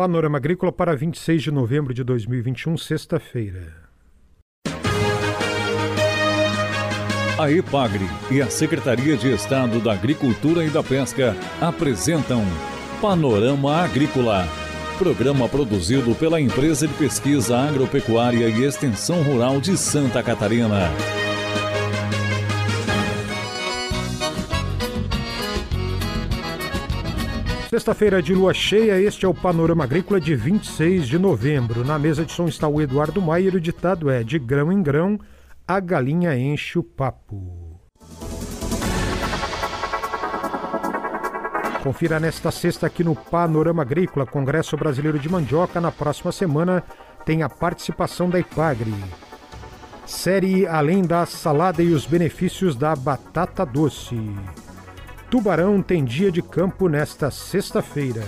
Panorama Agrícola para 26 de novembro de 2021, sexta-feira. A EPAGRE e a Secretaria de Estado da Agricultura e da Pesca apresentam Panorama Agrícola, programa produzido pela Empresa de Pesquisa Agropecuária e Extensão Rural de Santa Catarina. Sexta-feira de lua cheia, este é o Panorama Agrícola de 26 de novembro. Na mesa de som está o Eduardo Maier, o ditado é: de grão em grão a galinha enche o papo. Confira nesta sexta aqui no Panorama Agrícola, Congresso Brasileiro de Mandioca. Na próxima semana tem a participação da IPAGRE. Série Além da Salada e os Benefícios da Batata Doce. Tubarão tem dia de campo nesta sexta-feira.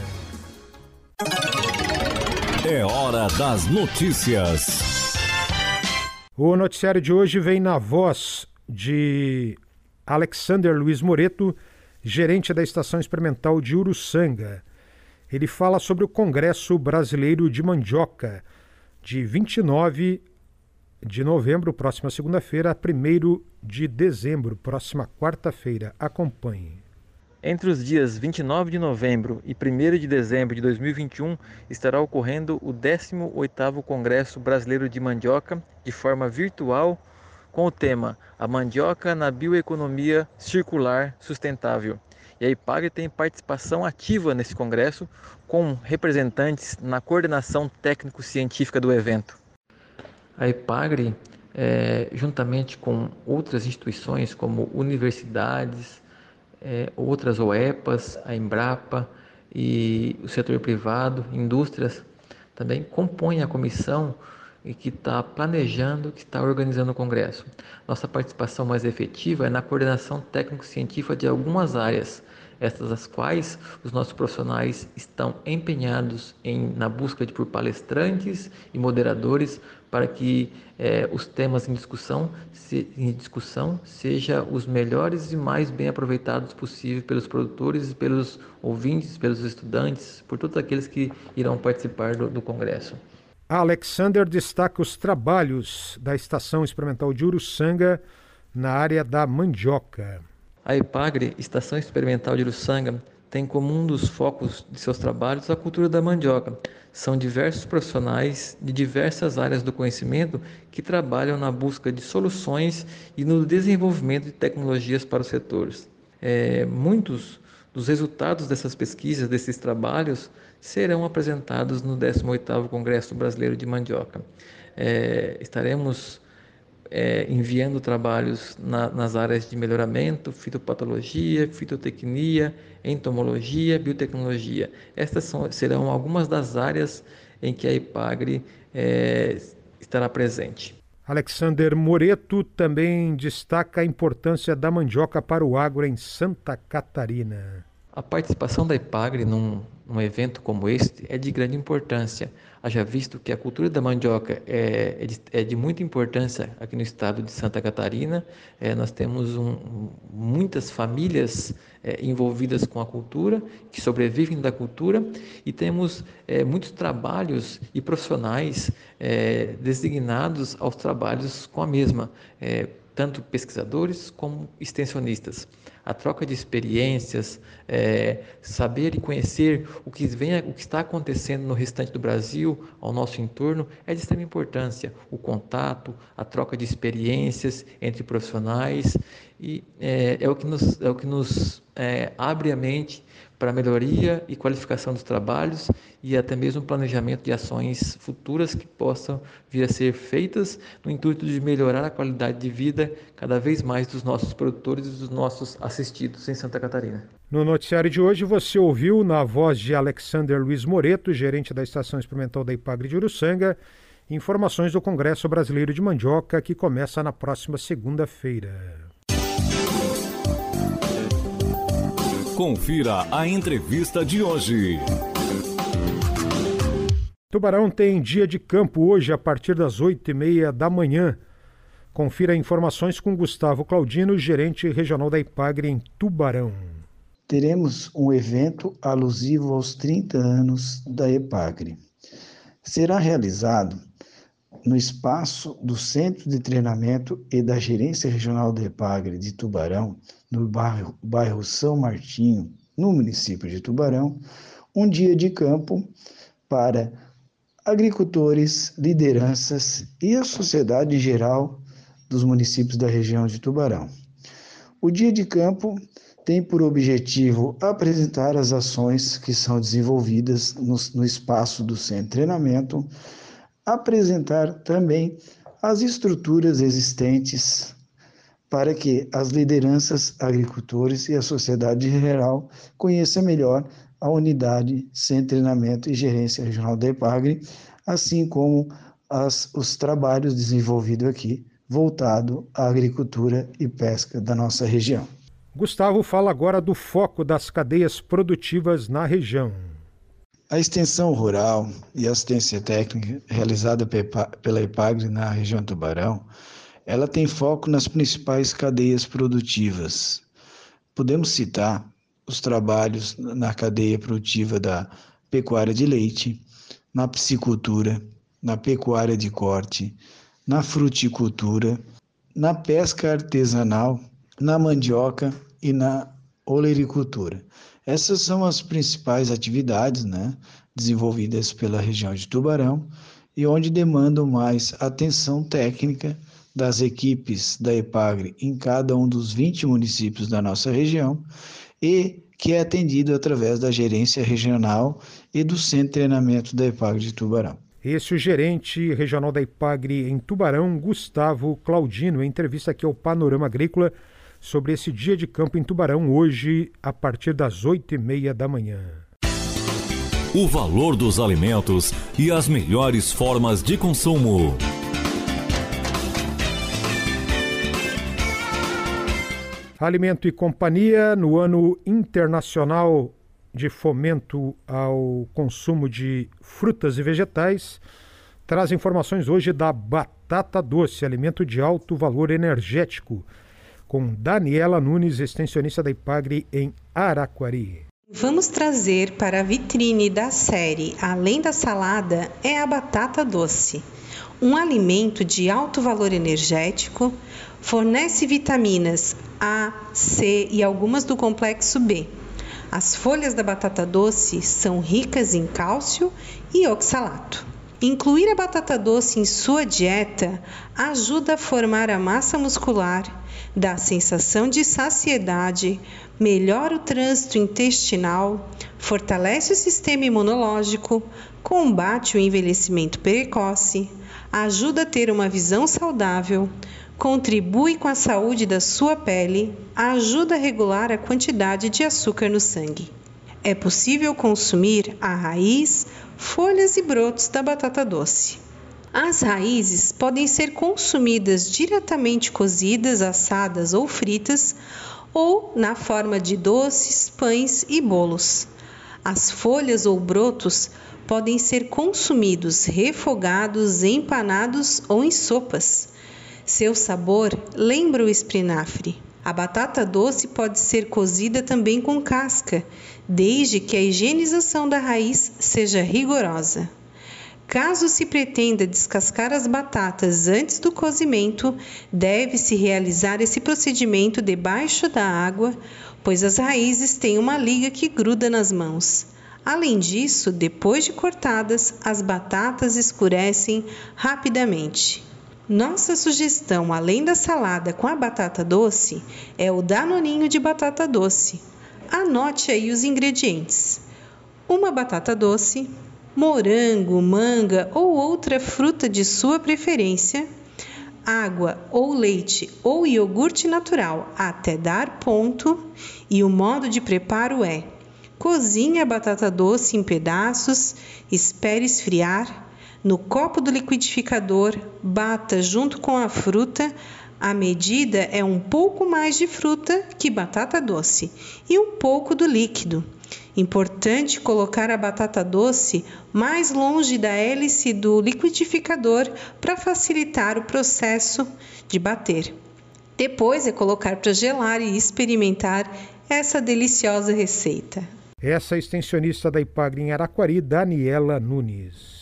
É hora das notícias. O noticiário de hoje vem na voz de Alexander Luiz Moreto, gerente da Estação Experimental de Uruçanga. Ele fala sobre o Congresso Brasileiro de Mandioca, de 29 de novembro, próxima segunda-feira, a 1 de dezembro, próxima quarta-feira. Acompanhe. Entre os dias 29 de novembro e 1 de dezembro de 2021 estará ocorrendo o 18º Congresso Brasileiro de Mandioca de forma virtual com o tema A Mandioca na Bioeconomia Circular Sustentável. E a IPAGRE tem participação ativa nesse congresso com representantes na coordenação técnico-científica do evento. A IPAGRE, é, juntamente com outras instituições como universidades, é, outras OEPAs, a Embrapa e o setor privado, indústrias, também compõem a comissão e que está planejando, que está organizando o Congresso. Nossa participação mais efetiva é na coordenação técnico-científica de algumas áreas, estas as quais os nossos profissionais estão empenhados em, na busca de por palestrantes e moderadores para que eh, os temas em discussão, se, em discussão seja os melhores e mais bem aproveitados possível pelos produtores, pelos ouvintes, pelos estudantes, por todos aqueles que irão participar do, do congresso. Alexander destaca os trabalhos da Estação Experimental de Uruçanga na área da mandioca. A IPAGRE, Estação Experimental de Uruçanga, tem como um dos focos de seus trabalhos a cultura da mandioca. São diversos profissionais de diversas áreas do conhecimento que trabalham na busca de soluções e no desenvolvimento de tecnologias para os setores. É, muitos dos resultados dessas pesquisas, desses trabalhos, serão apresentados no 18º Congresso Brasileiro de Mandioca. É, estaremos é, enviando trabalhos na, nas áreas de melhoramento, fitopatologia, fitotecnia, entomologia, biotecnologia. Estas são, serão algumas das áreas em que a IPAGRE é, estará presente. Alexander Moreto também destaca a importância da mandioca para o agro em Santa Catarina. A participação da IPAGRE num, num evento como este é de grande importância, haja visto que a cultura da mandioca é, é, de, é de, muita importância aqui no estado de Santa Catarina. É, nós temos um, muitas famílias é, envolvidas com a cultura, que sobrevivem da cultura, e temos é, muitos trabalhos e profissionais é, designados aos trabalhos com a mesma tanto pesquisadores como extensionistas. A troca de experiências, é, saber e conhecer o que, vem, o que está acontecendo no restante do Brasil, ao nosso entorno, é de extrema importância. O contato, a troca de experiências entre profissionais e é, é o que nos, é o que nos é, abre a mente para melhoria e qualificação dos trabalhos e até mesmo planejamento de ações futuras que possam vir a ser feitas no intuito de melhorar a qualidade de vida cada vez mais dos nossos produtores e dos nossos assistidos em Santa Catarina. No noticiário de hoje você ouviu na voz de Alexander Luiz Moreto, gerente da Estação Experimental da Ipagre de Uruçanga, informações do Congresso Brasileiro de Mandioca que começa na próxima segunda-feira. Confira a entrevista de hoje. Tubarão tem dia de campo hoje a partir das oito e meia da manhã. Confira informações com Gustavo Claudino, gerente regional da Ipagre em Tubarão. teremos um evento alusivo aos 30 anos da EPAGRE. Será realizado no espaço do Centro de Treinamento e da Gerência Regional da EPAGRE de Tubarão, no bairro, bairro São Martinho, no município de Tubarão, um dia de campo para agricultores, lideranças e a sociedade geral dos municípios da região de Tubarão. O dia de campo tem por objetivo apresentar as ações que são desenvolvidas no, no espaço do centro de treinamento, apresentar também as estruturas existentes para que as lideranças, agricultores e a sociedade geral conheçam melhor a unidade de Treinamento e Gerência Regional da EPAGRE, assim como as, os trabalhos desenvolvidos aqui voltado à agricultura e pesca da nossa região. Gustavo fala agora do foco das cadeias produtivas na região. A extensão rural e assistência técnica realizada pela EPAGRE na região Tubarão, ela tem foco nas principais cadeias produtivas. Podemos citar os trabalhos na cadeia produtiva da pecuária de leite, na piscicultura, na pecuária de corte, na fruticultura, na pesca artesanal, na mandioca e na olericultura. Essas são as principais atividades né, desenvolvidas pela região de Tubarão e onde demandam mais atenção técnica das equipes da EPAGRE em cada um dos 20 municípios da nossa região e que é atendido através da gerência regional e do centro de treinamento da EPAGRE de Tubarão. Esse é o gerente regional da IPAGRE em Tubarão, Gustavo Claudino, em entrevista aqui ao Panorama Agrícola sobre esse dia de campo em Tubarão, hoje, a partir das oito e meia da manhã. O valor dos alimentos e as melhores formas de consumo. Alimento e Companhia, no ano internacional de fomento ao consumo de frutas e vegetais, traz informações hoje da batata doce, alimento de alto valor energético, com Daniela Nunes, extensionista da Ipagre em Araquari. Vamos trazer para a vitrine da série Além da Salada é a batata doce. Um alimento de alto valor energético, fornece vitaminas A, C e algumas do complexo B as folhas da batata doce são ricas em cálcio e oxalato. Incluir a batata doce em sua dieta ajuda a formar a massa muscular, dá sensação de saciedade, melhora o trânsito intestinal, fortalece o sistema imunológico, combate o envelhecimento precoce, ajuda a ter uma visão saudável, contribui com a saúde da sua pele, ajuda a regular a quantidade de açúcar no sangue. É possível consumir a raiz, folhas e brotos da batata doce. As raízes podem ser consumidas diretamente cozidas, assadas ou fritas, ou na forma de doces, pães e bolos. As folhas ou brotos podem ser consumidos refogados, empanados ou em sopas. Seu sabor lembra o espinafre. A batata doce pode ser cozida também com casca, desde que a higienização da raiz seja rigorosa. Caso se pretenda descascar as batatas antes do cozimento, deve-se realizar esse procedimento debaixo da água, pois as raízes têm uma liga que gruda nas mãos. Além disso, depois de cortadas, as batatas escurecem rapidamente. Nossa sugestão, além da salada com a batata doce, é o danoninho de batata doce. Anote aí os ingredientes: uma batata doce, morango, manga ou outra fruta de sua preferência, água ou leite ou iogurte natural até dar ponto, e o modo de preparo é: cozinhe a batata doce em pedaços, espere esfriar no copo do liquidificador, bata junto com a fruta. A medida é um pouco mais de fruta que batata doce e um pouco do líquido. Importante colocar a batata doce mais longe da hélice do liquidificador para facilitar o processo de bater. Depois é colocar para gelar e experimentar. essa deliciosa receita. Essa é a extensionista da Ipagre em Araquari, Daniela Nunes.